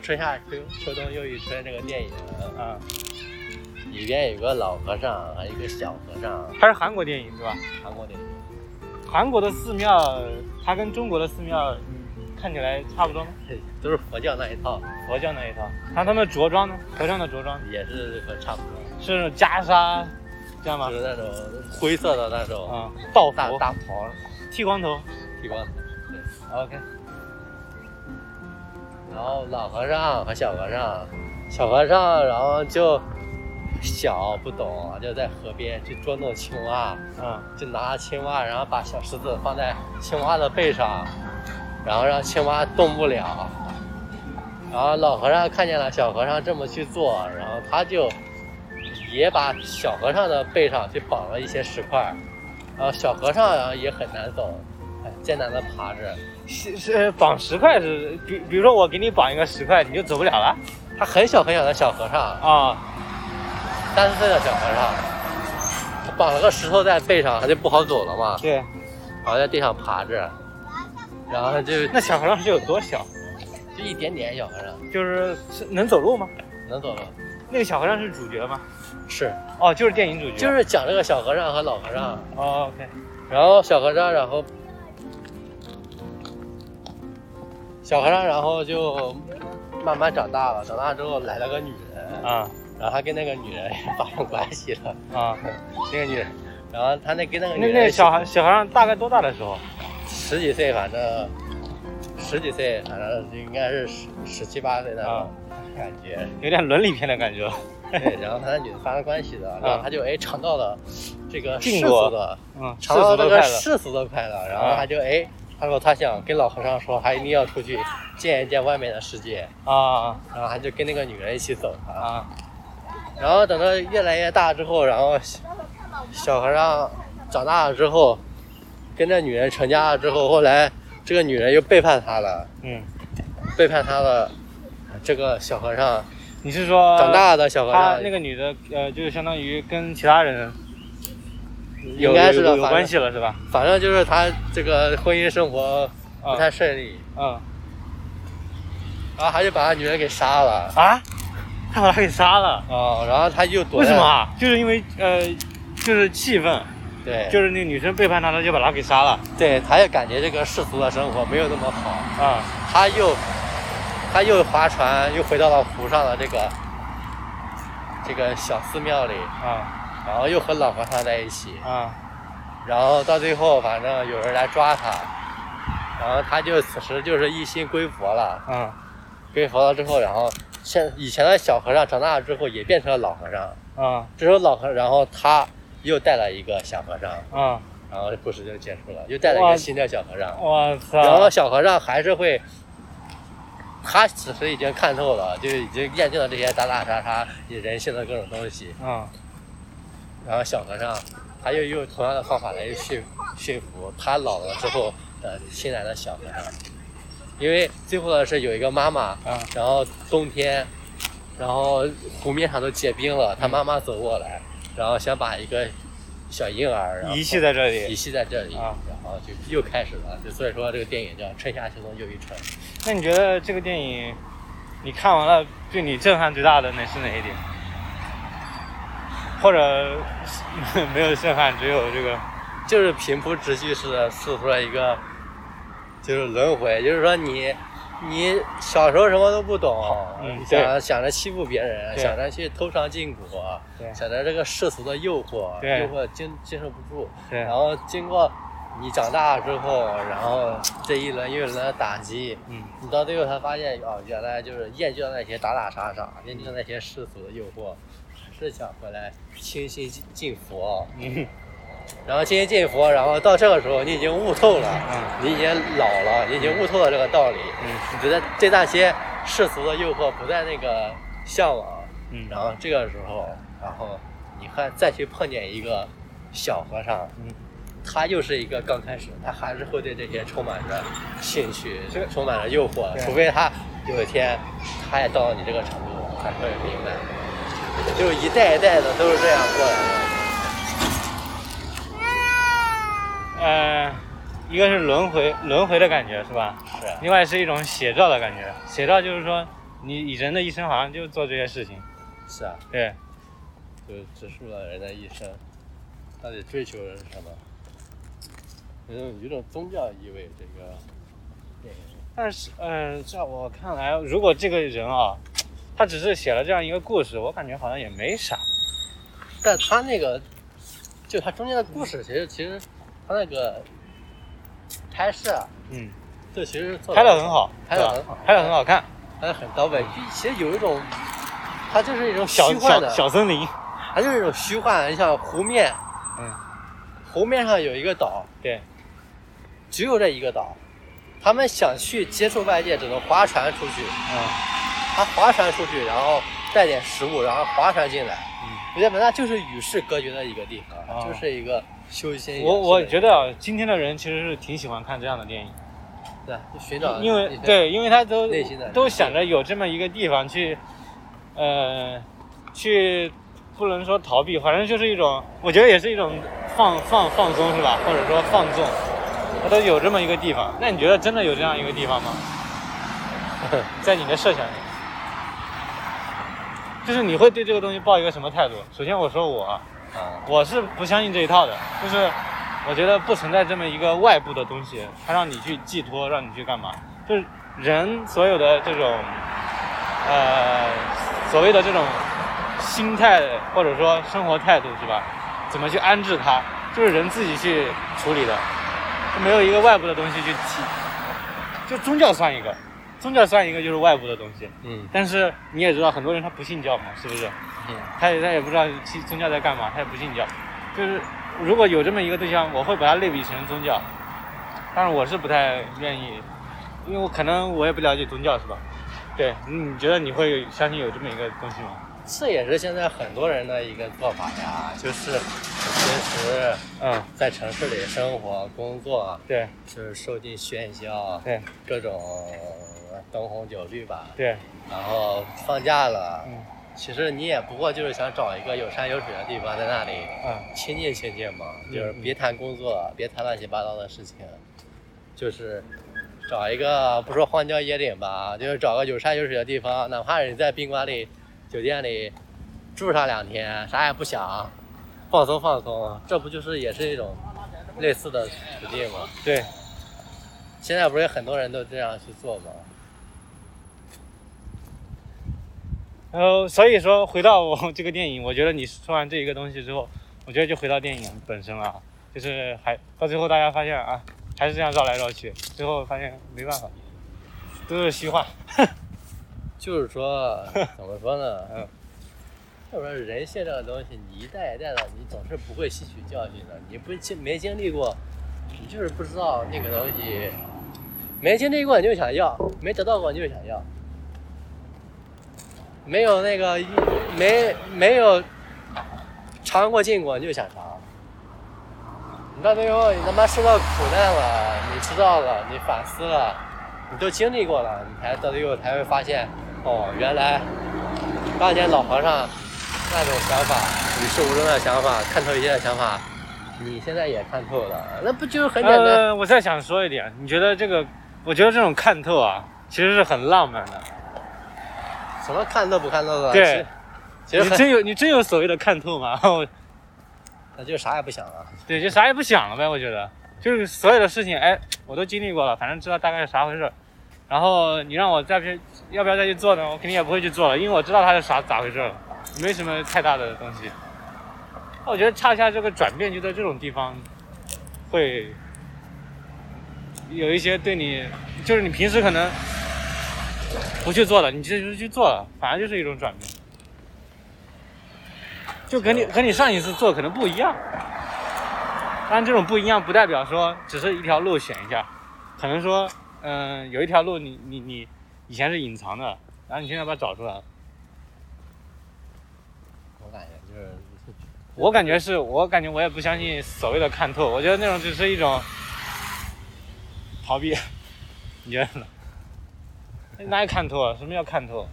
春夏秋秋冬又一春这个电影，啊，里边有个老和尚，还有一个小和尚，它是韩国电影对吧？韩国电影。韩国的寺庙，它跟中国的寺庙，嗯，看起来差不多吗？嘿都是佛教那一套，佛教那一套。那他们着装呢？和尚的着装也是和差不多，是那种袈裟，这样吗就？是那种灰色的那种啊，道服大大袍，剃光头。剃光头。对，OK。然后老和尚和小和尚，小和尚然后就小不懂，就在河边去捉弄青蛙，嗯，就拿青蛙，然后把小石子放在青蛙的背上，然后让青蛙动不了。然后老和尚看见了小和尚这么去做，然后他就也把小和尚的背上去绑了一些石块，然后小和尚然后也很难走，哎，艰难的爬着。是是绑石块是，比比如说我给你绑一个石块，你就走不了了他很小很小的小和尚，啊。三四岁的小和尚，他绑了个石头在背上，他就不好走了嘛，对，然后在地上爬着，然后他就那小和尚是有多小？就一点点小和尚就是是能走路吗？能走路，那个小和尚是主角吗？是。哦，就是电影主角。就是讲这个小和尚和老和尚，哦，OK，然后小和尚，然后小和尚，然后就慢慢长大了。长大之后来了个女人，啊然后他跟那个女人也 发生关系了。啊，那个女人，然后他那跟那个那女人那小孩小和尚大概多大的时候？十几岁，反正十几岁，反正应该是十十七八岁那啊种感觉。有点伦理片的感觉。对，然后他那女的发生关系的，然后他就哎尝到了这个世俗的。嗯，世尝到这个。世俗的快乐，然后啊他就哎，他说他想跟老和尚说，他一定要出去见一见外面的世界，啊。然后他就跟那个女人一起走啊。然后等到越来越大之后，然后小小和尚长大了之后，跟这女人成家了之后，后来这个女人又背叛他了，嗯，背叛他了。这个小和尚。你是说长大的小和尚，他那个女的呃，就是相当于跟其他人有应该是的有有关系了是吧？反正就是他这个婚姻生活不啊太顺利，嗯然后他就把他女人给杀了。啊，他把他给杀了。啊、然后他就躲为什么？啊？就是因为呃，就是气愤，对，就是那个女生背叛他，他就把他给杀了对，他也感觉这个世俗的生活没有那么好，啊他又他又划船，又回到了湖上的这个这个小寺庙里，啊然后又和老和尚在一起，啊。然后到最后反正有人来抓他，然后他就此时就是一心归佛了，啊。归佛了之后，然后现以前的小和尚长大了之后也变成了老和尚，啊。这时候老和然后他又带了一个小和尚，啊！然后故事就结束了，又带了一个新的小和尚。我操！然后小和尚还是会，他此时已经看透了，就已经厌倦了这些打打杀杀人性的各种东西。啊然后小和尚他又用同样的方法来驯驯服他老了之后的新来的小和尚，因为最后的是有一个妈妈，啊然后冬天，然后湖面上都结冰了，他妈妈走过来，然后想把一个小婴儿遗弃在这里遗。弃在这里，啊然后就又开始了。就所以说这个电影叫《春夏秋冬又一春》。那你觉得这个电影，你看完了对你震撼最大的那是哪一点？或者 没有震撼，只有这个就是平铺直叙式的诉说了一个，就是轮回，就是说你，你小时候什么都不懂，嗯想想着欺负别人，想着去偷尝禁果，想着这个世俗的诱惑，诱惑经经受不住，然后经过你长大之后，然后这一轮又一轮的打击，嗯你到最后才发现，哦，原来就是厌倦了那些打打杀杀，厌倦了那些世俗的诱惑，还是想回来清心进进佛。嗯 然后清心进佛，然后到这个时候你已经悟透了，嗯。你已经老了，你已经悟透了这个道理，嗯。你觉得对那些世俗的诱惑不再那个向往，嗯。然后这个时候，然后你看再去碰见一个小和尚，嗯。他又是一个刚开始，他还是会对这些充满着兴趣，充满着诱惑，除非他有一天他也到了你这个程度，才会明白，就是一代一代的都是这样过来的。呃，一个是轮回轮回的感觉是吧？是另外是一种写照的感觉。写照就是说，你你人的一生好像就做这些事情。是啊，对，就指述了人的一生，到底追求的是什么？有种有种宗教意味，这个电影。但是，嗯、在我看来，如果这个人啊，他只是写了这样一个故事，我感觉好像也没啥。但他那个，就他中间的故事，其实其实他那个拍摄啊，嗯，这其实做拍的很好，拍的很好，拍的很好看。拍的很到位。就其实有一种，它就是一种虚幻的，小森林，它就是一种虚幻。你像湖面，嗯，湖面上有一个岛，对，只有这一个岛，他们想去接触外界，只能划船出去。嗯他划船出去，然后带点食物，然后划船进来。嗯。我觉得那就是与世隔绝的一个地方，啊就是一个修心我我觉得啊，今天的人其实是挺喜欢看这样的电影，对，就寻找因为对，因为他都内心的都想着有这么一个地方去，呃，去不能说逃避，反正就是一种，我觉得也是一种放放放松是吧？或者说放纵，他都有这么一个地方。那你觉得真的有这样一个地方吗？在你的设想里，就是你会对这个东西抱一个什么态度？首先我说我啊，啊，我是不相信这一套的，就是我觉得不存在这么一个外部的东西，它让你去寄托，让你去干嘛？就是人所有的这种，呃，所谓的这种心态或者说生活态度是吧？怎么去安置它，就是人自己去处理的，没有一个外部的东西去替。就宗教算一个，宗教算一个就是外部的东西，嗯但是你也知道很多人他不信教嘛，是不是？嗯他也他也不知道其宗教在干嘛，他也不信教。就是如果有这么一个对象，我会把它类比成宗教，但是我是不太愿意，因为我可能我也不了解宗教，是吧？对，你觉得你会相信有这么一个东西吗？这也是现在很多人的一个做法呀，就是平时嗯，在城市里生活工作，对就是受尽喧嚣，对各种灯红酒绿吧，对，然后放假了，嗯。其实你也不过就是想找一个有山有水的地方，在那里嗯。亲近亲近嘛，就是嗯。别谈工作，别谈乱七八糟的事情，就是找一个不说荒郊野岭吧，就是找个有山有水的地方，哪怕你在宾馆里、酒店里住上两天，啥也不想，放松放松，这不就是也是一种类似的途径吗？对，现在不是很多人都这样去做吗？然后所以说回到我这个电影，我觉得你说完这一个东西之后，我觉得就回到电影本身了，就是还到最后大家发现啊，还是这样绕来绕去，最后发现没办法，都是虚幻。就是说，怎么说呢？嗯，就是说人性这个东西，你一代一代的，你总是不会吸取教训的。你不经没经历过，你就是不知道那个东西。没经历过你就想要，没得到过你就想要。没有那个一没没有尝过禁果你就想尝。你到最后你他妈受到苦难了，你知道了，你反思了，你都经历过了，你才到最后才会发现，哦，原来当年老和尚那种想法，与世无争的想法，看透一切的想法，你现在也看透了，那不就是很简单？呃，我再想说一点，你觉得这个？我觉得这种看透啊，其实是很浪漫的。什么看透不看透的？对其实，你真有你真有所谓的看透吗？我 那就啥也不想了。对，就啥也不想了呗。我觉得就是所有的事情，哎，我都经历过了，反正知道大概是啥回事。然后你让我再去，要不要再去做呢？我肯定也不会去做了，因为我知道它是啥咋回事了，没什么太大的东西。我觉得恰恰这个转变就在这种地方，会有一些对你，就是你平时可能不去做了，你这就是去做了，反而就是一种转变。就跟你和你上一次做可能不一样，但这种不一样不代表说只是一条路选一下，可能说，嗯、有一条路你你你以前是隐藏的，然后你现在把它找出来了。我感觉就是，我感觉是我感觉我也不相信所谓的看透，我觉得那种只是一种逃避，你觉得呢？哪有看透啊？什么叫看透？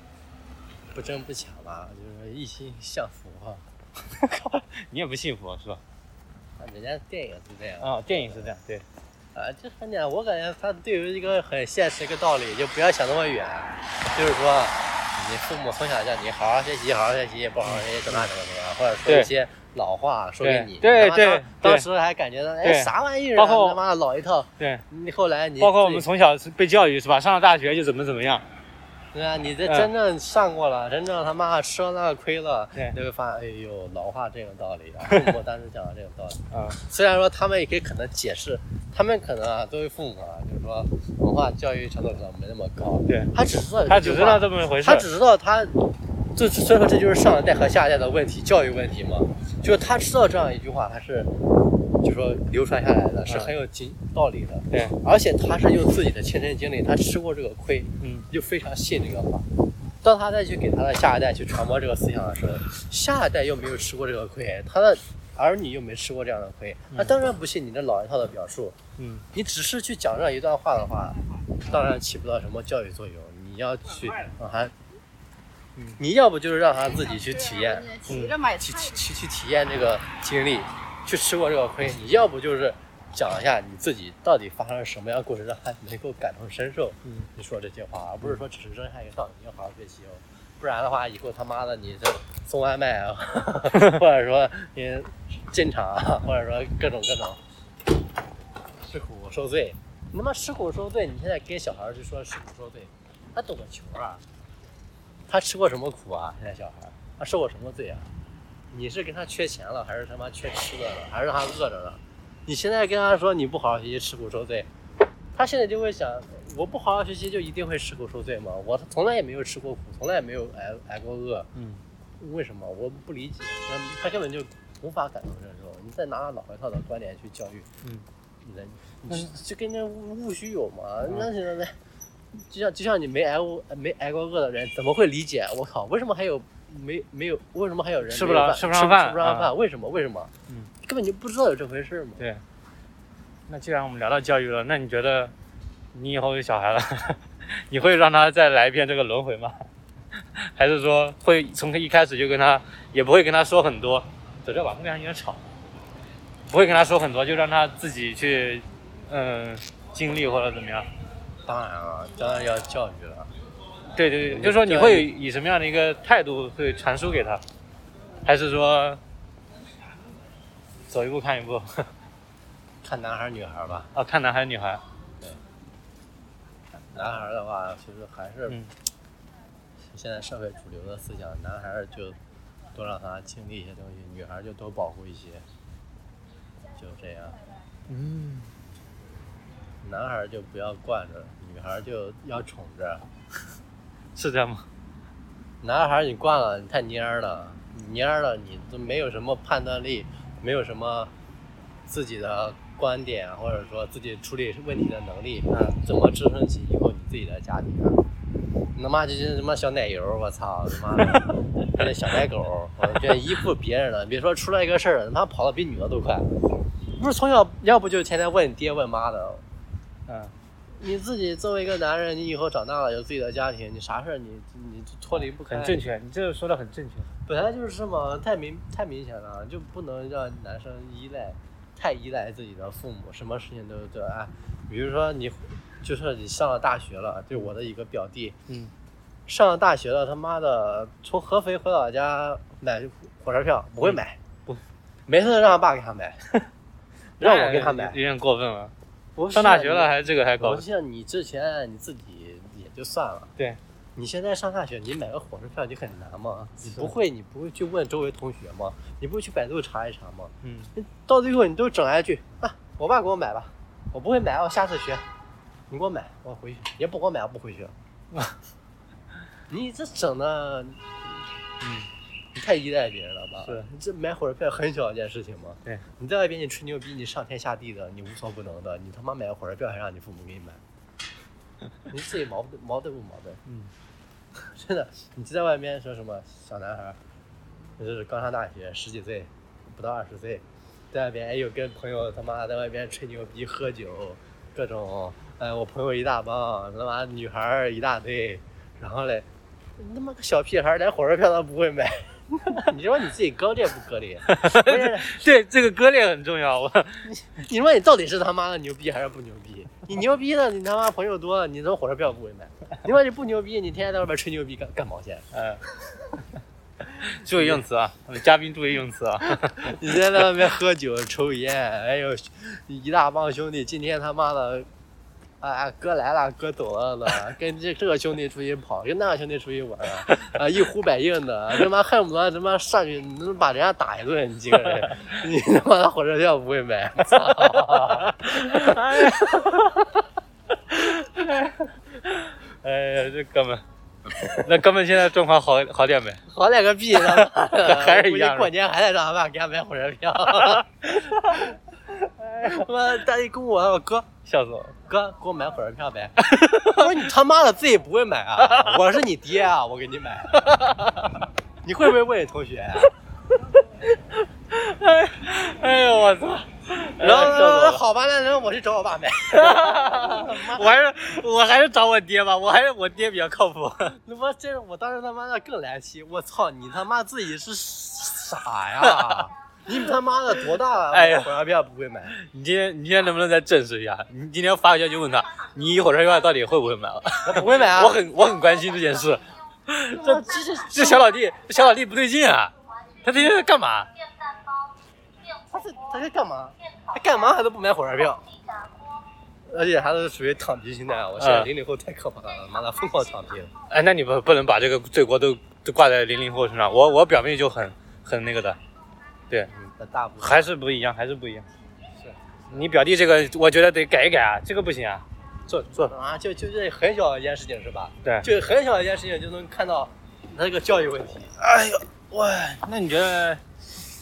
不争不抢吧，就是一心向佛。你也不信佛是吧？啊人家电影是这样。啊、电影是这样，对，啊，这很简单，我感觉他对于一个很现实一个道理，就不要想那么远，就是说，你父母从小叫你好好学习，好好学习，不好好学习怎么样怎么怎么样，或者说一些老话说给你，对对他当时还感觉到哎啥玩意儿啊，包括他妈老一套，对，你后来你包括我们从小是被教育是吧？上了大学就怎么怎么样，对啊，你这嗯真正上过了，真正他妈吃了那个亏了，就会发现，哎呦，老话真有道理啊，父母当时讲的这个道理。啊，虽然说他们也可以可能解释，他们可能啊，作为父母啊，就是说文化教育程度可能没那么高，对，他只知道他只知道这么回事他，只知道他，这所以说这就是上一代和下一代的问题，教育问题嘛。就是他知道这样一句话，他是，就说流传下来的是嗯很有经道理的，对，而且他是用自己的亲身经历，他吃过这个亏，嗯，就非常信这个话。当他再去给他的下一代去传播这个思想的时候，下一代又没有吃过这个亏，他的儿女又没吃过这样的亏，那当然不信你这老一套的表述。嗯，你只是去讲这样一段话的话，当然起不到什么教育作用。你要去让他，嗯你要不就是让他自己去体验，去去去去体验这个经历，去吃过这个亏。你要不就是讲一下你自己到底发生了什么样的故事，让他能够感同身受。嗯，你说这些话，而不是说只是扔下一个道理，你要好好学习哦。不然的话，以后他妈的你这送外卖啊，或者说你进厂啊，或者说各种各种吃苦受罪，你他妈吃苦受罪，你现在跟小孩去说吃苦受罪，他懂个球啊！他吃过什么苦啊？现在小孩儿他受过什么罪啊？你是跟他缺钱了，还是他妈缺吃的了，还是让他饿着了？你现在跟他说你不好好学习，吃苦受罪，他现在就会想，我不好好学习就一定会吃苦受罪吗？我从来也没有吃过苦，从来也没有挨挨过饿，嗯，为什么？我不理解，他根本就无法感同身受。你再拿老一套的观点去教育，嗯，你的，你就跟那务务虚有嘛？那现在，就像就像你没挨过没挨过饿的人，怎么会理解？我靠，为什么还有没没有？为什么还有人吃不了吃不上饭啊吃不上饭？为什么？为什么？嗯，根本就不知道有这回事嘛。对。那既然我们聊到教育了，那你觉得你以后有小孩了，你会让他再来一遍这个轮回吗？还是说会从一开始就跟他，也不会跟他说很多？走这吧，后面有点吵。不会跟他说很多，就让他自己去，嗯，经历或者怎么样。当然啊，当然要教育了。对对对，就是说你会以什么样的一个态度会传输给他，还是说走一步看一步？看男孩女孩吧，啊，看男孩女孩？对男孩的话，其实还是嗯现在社会主流的思想，男孩就多让他经历一些东西，女孩就多保护一些，就这样。嗯，男孩儿就不要惯着，女孩儿就要宠着。是这样吗？男孩儿你惯了，你太蔫儿了，你蔫儿了，你都没有什么判断力，没有什么自己的观点，或者说自己处理问题的能力，那怎么支撑起以后你自己的家庭啊？你他妈就是什么小奶油，我操他妈的，跟那小奶狗，我这依附别人了。别说出来一个事儿，他妈跑的比女的都快。不是从小，要不就天天问爹问妈的，嗯，你自己作为一个男人，你以后长大了有自己的家庭，你啥事儿你你脱离不开。很正确，你这个说的很正确。本来就是嘛，太明太明显了，就不能让男生依赖，太依赖自己的父母，什么事情都都哎，比如说你，就是你上了大学了，就我的一个表弟，嗯，上了大学了，他妈的从合肥回老家买火车票不会买，不，每次都让他爸给他买，让我给他买有。点过分了。不是上大学了你还这个还高我？像你之前你自己也就算了，对，你现在上大学，你买个火车票你很难吗？你不会，你不会去问周围同学吗？你不会去百度查一查吗？嗯，到最后你都整来一句啊，我爸给我买吧，我不会买，我下次学，你给我买，我回去，也不给我买，我不回去。你这整的，嗯，你太依赖别人了吧？是你这买火车票很小一件事情吗？对，你在外边你吹牛逼，你上天下地的，你无所不能的，你他妈买个火车票还让你父母给你买，你自己矛盾矛盾不矛盾？嗯，真的，你就在外面说什么小男孩儿，就是刚上大学十几岁，不到二十岁，在外边哎呦跟朋友他妈在外边吹牛逼喝酒，各种哎我朋友一大帮，他妈女孩儿一大堆，然后嘞，你他妈个小屁孩儿连火车票都不会买，你说你自己割裂不割裂？对，这个割裂很重要。我 你说你到底是他妈的牛逼还是不牛逼？你牛逼的，你他妈朋友多，你他妈火车票不会买。你说你不牛逼，你天天在外边吹牛逼干干毛线？嗯，注意用词啊，我们嘉宾注意用词啊。你今天在外面喝酒抽烟，哎呦，一大帮兄弟，今天他妈的，啊哥来了，哥走了的，跟这这个兄弟出去跑，跟那个兄弟出去玩，啊一呼百应的，他妈恨不得他妈上去能把人家打一顿，你几个人，你他妈的火车票不会买，操！哎呀，这哥们，那哥们现在状况好好点没？好点个屁，他妈的，还是一样过年还得让他爸给他买火车票。他妈大一跟我哥笑死我了。哥给我买火车票呗。我说你他妈的自己不会买啊，我是你爹啊，我给你买。你会不会问你同学啊？哎，哎呦我操！然后好吧，那那我去找我爸买。我还是我还是找我爹吧，我还是我爹比较靠谱。那我这我当时他妈的更来气，我操你他妈自己是傻呀！你他妈的多大了？哎呀火车票不会买？你今天你今天能不能再证实一下？你今天发个消息问他，你火车票到底会不会买了？不会买啊！我很我很关心这件事。这这这这小老弟，这小老弟不对劲啊！他今天在干嘛？他是他在干嘛？他干嘛还都不买火车票？而且还是属于躺平心态啊！我现在嗯零零后太可怕了，妈的疯狂躺平。哎，那你不不能把这个罪过都都挂在零零后身上。我我表妹就很很那个的，对，嗯，大部分还是不一样，还是不一样。是你表弟这个，我觉得得改一改啊，这个不行啊。做做，啊，就就这很小一件事情是吧？对。就很小一件事情就能看到他这个教育问题。哎呦，哇，那你觉得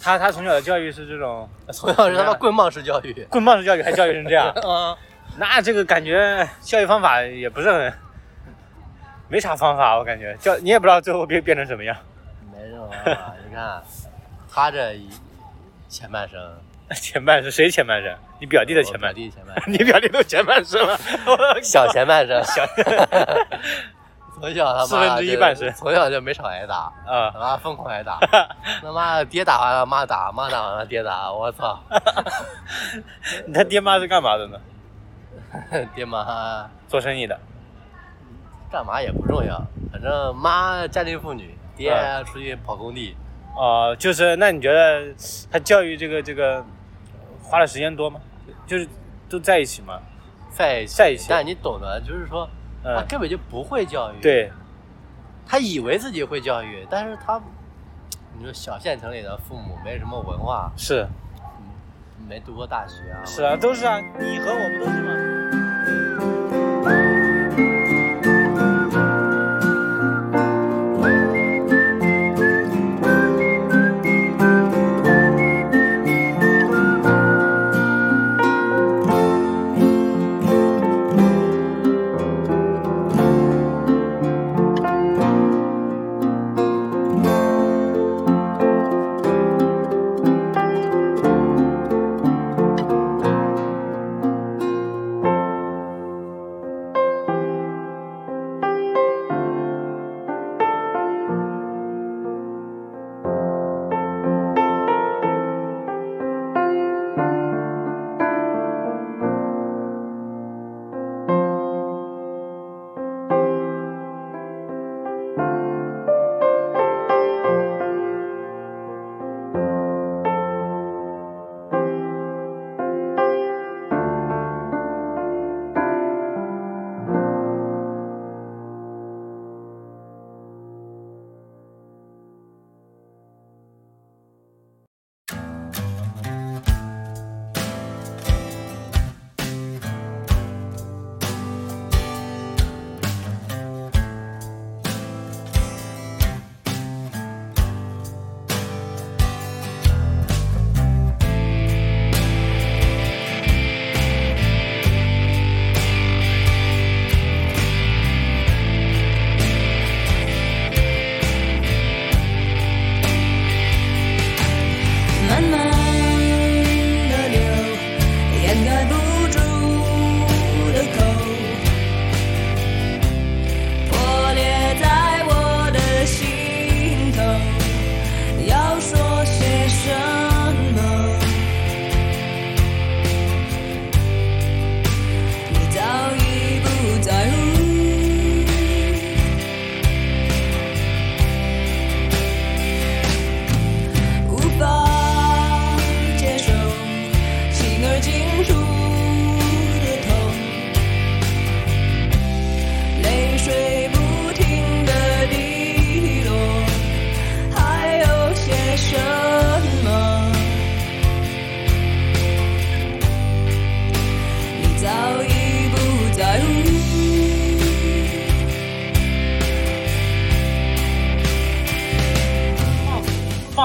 他他从小的教育是这种从小是他妈棍棒式教育。棍棒式教育，还教育成这样？啊，那这个感觉教育方法也不是很，没啥方法，我感觉教你也不知道最后变变成什么样。没什么啊，你看他这一前半生，前半生谁前半生？你表弟的前半表弟前半生，你表弟都前半生了，小前半生，小从小他妈四分之一半生从小就没少挨打。啊他妈疯狂挨打，他妈的爹打完了妈打，妈打完了爹打，我操！你他爹妈是干嘛的呢？爹妈做生意的。干嘛也不重要，反正妈家庭妇女，爹嗯出去跑工地，哦、就是那你觉得他教育这个这个花的时间多吗？就是都在一起吗？在一起在一起但你懂的，就是说他嗯，根本就不会教育，，对，他以为自己会教育，但是他，你说小县城里的父母没什么文化，是没读过大学啊，是啊，都是啊，你和我不都是吗？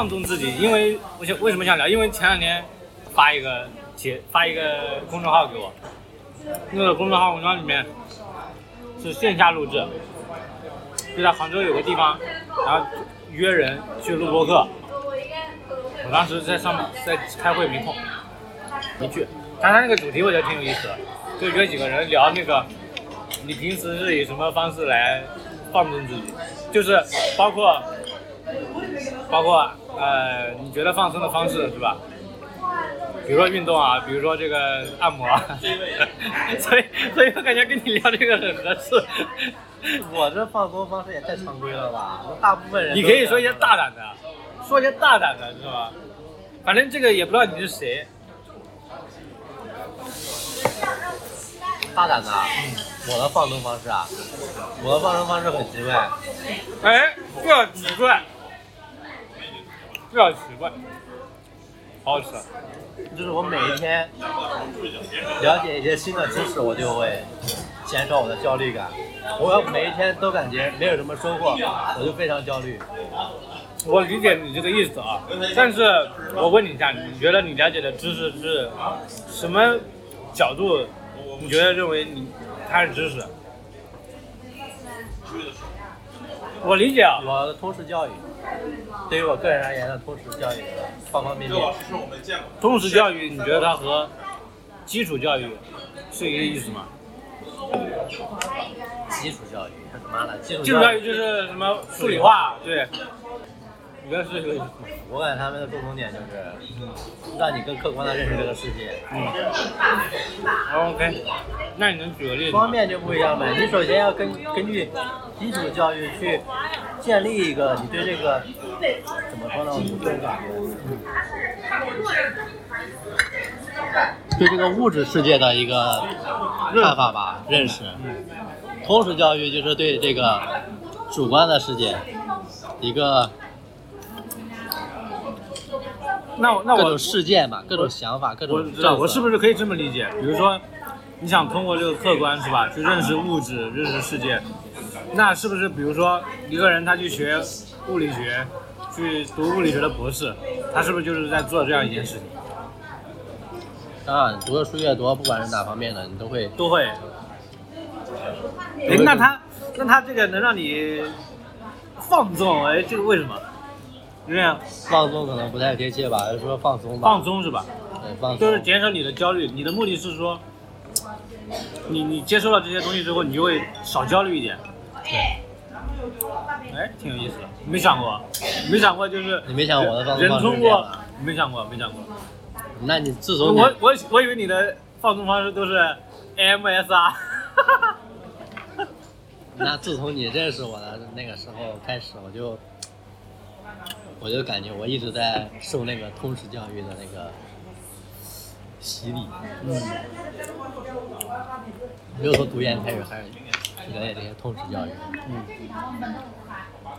放纵自己，因为我想为什么想聊？因为前两天发一个帖，发一个公众号给我，那个公众号文章里面是线下录制，就在杭州有个地方，然后约人去录播客。我当时在上面在开会没空，没去。但他那个主题我觉得挺有意思的，就约几个人聊那个，你平时是以什么方式来放纵自己，就是包括包括呃，你觉得放松的方式是吧？比如说运动啊，比如说这个按摩啊，所以所以我感觉跟你聊这个很合适。我这放松方式也太常规了吧？大部分人你可以说一些大胆的，说一些大胆的，是吧？反正这个也不知道你是谁。大胆的，我的放松方式啊，我的放松方式很奇怪。哎，不要奇怪，不要奇怪，好好吃。就是我每一天了解一些新的知识，我就会减少我的焦虑感。我要每一天都感觉没有什么收获，我就非常焦虑。我理解你这个意思啊，但是我问你一下，你觉得你了解的知识是什么角度？你觉得认为你它是知识？我理解啊，我的通识教育，对于我个人而言的通识教育，方方面面。通识教育，你觉得它和基础教育是一个意思吗？基础教育，他妈的，基础基础教育就是什么数理化，对。你要是？我感觉他们的共同点就是，让你更客观的认识这个世界。嗯。OK，那你能举个例子吗？方面就不一样呗。你首先要根根据基础教育去建立一个你对这个怎么说呢？我个人感觉，对这个物质世界的一个看法吧，认识。通识教育就是对这个主观的世界一个那我那我各种事件吧，各种想法，各种我知道，我是不是？是可以这么理解？比如说，你想通过这个客观是吧，去认识物质、认识世界，那是不是比如说一个人他去学物理学，去读物理学的博士，他是不是就是在做这样一件事情？当然，读的书越多，不管是哪方面的，你都会都会。哎，那他那他这个能让你放纵，哎，这个为什么？这样放松，可能不太贴切吧，就说放松吧。放松是吧？对，放松。就是减少你的焦虑，你的目的是说，你你接受了这些东西之后，你就会少焦虑一点。对，哎，挺有意思的，没想过，没想过就是你没想过我的放松人方式通过没想过，没想过。那你自从你我我我以为你的放松方式都是 AMS 啊。那自从你认识我的那个时候开始，我就我就感觉我一直在受那个通识教育的那个洗礼。嗯，没有说读研开始，还是了解这些通识教育，嗯，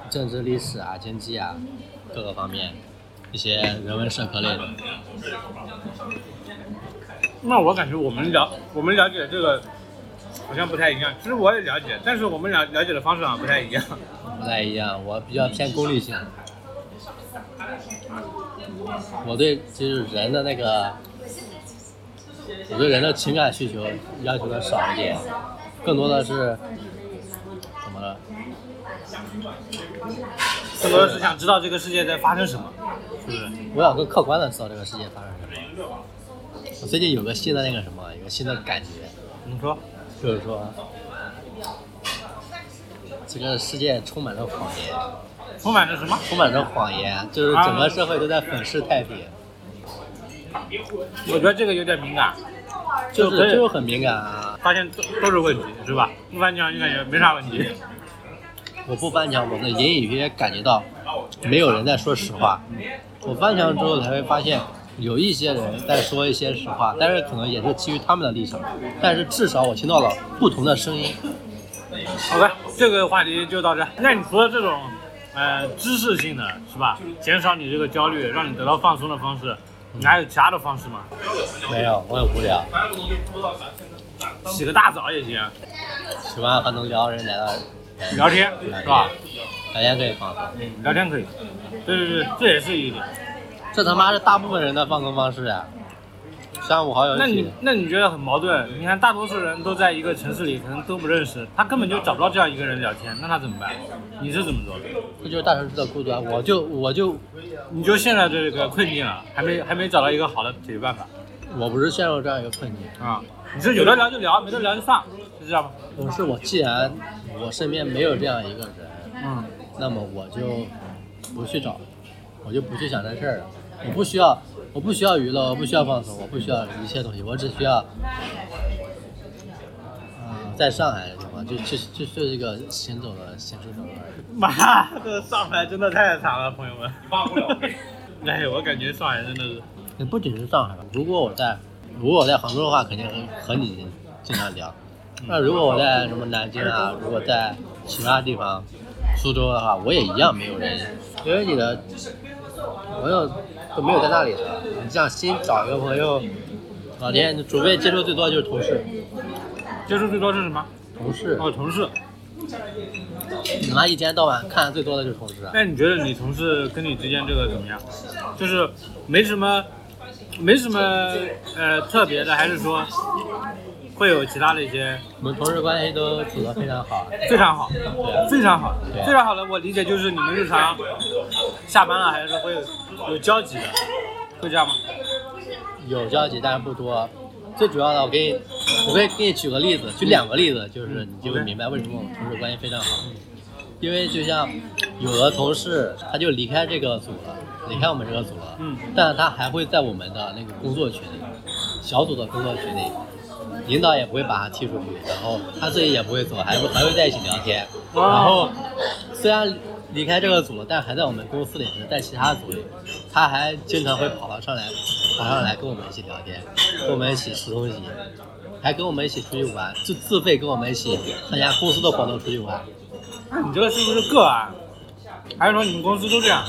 政治、历史啊、经济啊，各个方面一些人文社科类的。那我感觉我们了我们了解这个好像不太一样。其实我也了解，但是我们了了解的方式好像不太一样。不太一样，我比较偏功利性。我对就是人的那个，我对人的情感需求要求的少一点，更多的是怎么了？更多的是想知道这个世界在发生什么，是不是？我想更客观的知道这个世界发生什么。我最近有个新的那个什么，有个新的感觉，你说，就是说，这个世界充满了谎言，充满着什么？充满着谎言，就是整个社会都在粉饰太平，我觉得这个有点敏感，就是就是很敏感啊。发现都都是问题，是吧？不翻墙就感觉没啥问题。我不翻墙，我能隐隐约约感觉到没有人在说实话。我翻墙之后才会发现，有一些人在说一些实话，但是可能也是基于他们的立场，但是至少我听到了不同的声音。好的，这个话题就到这。那你除了这种呃知识性的是吧，减少你这个焦虑，让你得到放松的方式，你还有其他的方式吗？没有，我很无聊。洗个大澡也行。喜欢和能聊的人来到聊天是吧？聊天可以放松，嗯，聊天可以。对对对，这也是一点。这他妈是大部分人的放松方式呀。三五好友那你，那你觉得很矛盾？你看，大多数人都在一个城市里，可能都不认识，他根本就找不到这样一个人聊天，那他怎么办？你是怎么做的？这就是大城市的孤独啊！我就我就你就陷在这个困境了，还没还没找到一个好的解决办法我不是陷入这样一个困境，啊？你是有的聊就聊，没得聊就算，是这样吗？我是我既然我身边没有这样一个人，嗯，那么我就不去找，我就不去想这事儿了。我不需要，我不需要娱乐，我不需要放松，我不需要一切东西，我只需要，嗯、在上海的地方，就就就就是一个行走的行尸走肉而已。妈的，上海真的太惨了，朋友们，发不了。哎，我感觉上海真的是，也不仅是上海吧，如果我在，如果我在杭州的话，肯定和和你经常聊。那如果我在什么南京啊，如果在其他地方，苏州的话，我也一样没有人，因为你的朋友都没有在那里的，你这样新找一个朋友老天，除非接触最多就是同事，接触最多是什么？同事，哦，同事。你妈一天到晚看的最多的就是同事啊。那你觉得你同事跟你之间这个怎么样？就是没什么，没什么呃特别的，还是说会有其他的一些我们同事关系都处得非常好，非常好，对非常好对，非常好的我理解就是你们日常下班了还是会有有交集的，会这样吗？有交集，但是不多。最主要的，我给你，我可以给你举个例子，举两个例子，就是你就会明白为什么我们同事关系非常好。因为就像有的同事他就离开这个组了，离开我们这个组了，嗯，但是他还会在我们的那个工作群里，小组的工作群里，领导也不会把他踢出去，然后他自己也不会走，还会还会在一起聊天。哦然后虽然离开这个组了，但还在我们公司里，在其他组里，他还经常会跑到上来，跑上来跟我们一起聊天，跟我们一起吃东西，还跟我们一起出去玩，就自费跟我们一起参加公司的活动出去玩。那你这个是不是个案？还是说你们公司都这样？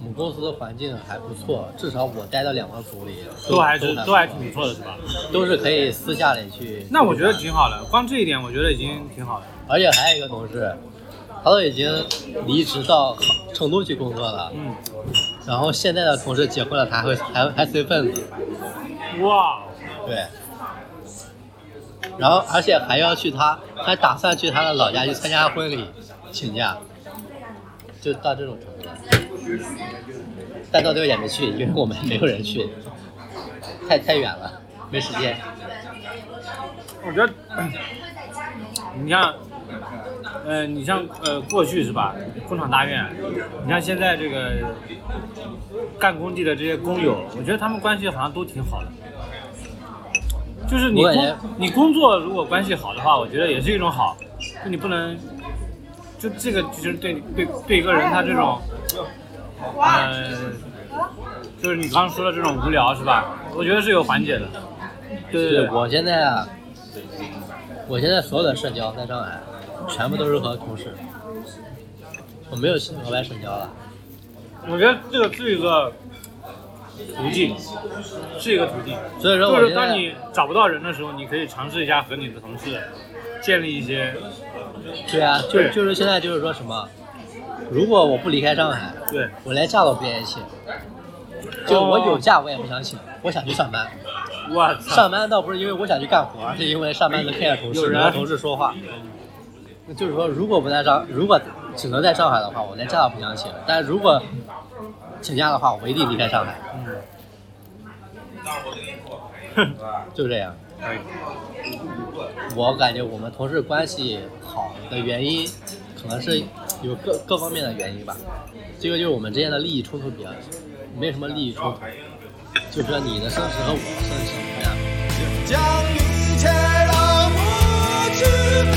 我们公司的环境还不错，至少我待的两个组里都还是都都还挺不错的，是吧？都是可以私下里去。那我觉得挺好的，光这一点我觉得已经挺好的。而且还有一个同事，他都已经离职到成都去工作了，嗯，然后现在的同事结婚了，他还会还还随份子，哇，对。然后而且还要去他，还打算去他的老家去参加婚礼，请假，就到这种程度了。但到最后也没去，因为我们没有人去，太太远了，没时间。我觉得，你像，呃，你像呃过去是吧，工厂大院，你像现在这个干工地的这些工友，我觉得他们关系好像都挺好的。就是你工你工作如果关系好的话，我觉得也是一种好，就你不能，就这个就是对对对一个人他这种，呃，就是你刚刚说的这种无聊是吧？我觉得是有缓解的。对对对，我现在啊，我现在所有的社交在上海，全部都是和同事，我没有额外社交了。我觉得这个是一个途径，是一个途径。所以说我就是当你找不到人的时候，你可以尝试一下和你的同事建立一些，对啊，就对就是现在就是说什么，如果我不离开上海，对，我连假都不愿意请，就我有假我也不想请，我想去上班。我操，上班倒不是因为我想去干活，而是因为上班能看见同事，能和同事说话。那就是说，如果不在上，如果只能在上海的话，我连假都不想请。但如果请假的话，我一定离开上海，嗯，就这样。我感觉我们同事关系好的原因，可能是有各各方面的原因吧。这个就是我们之间的利益冲突比较，没什么利益冲突，就是你的生死和我的生死么样。将一切都抹去。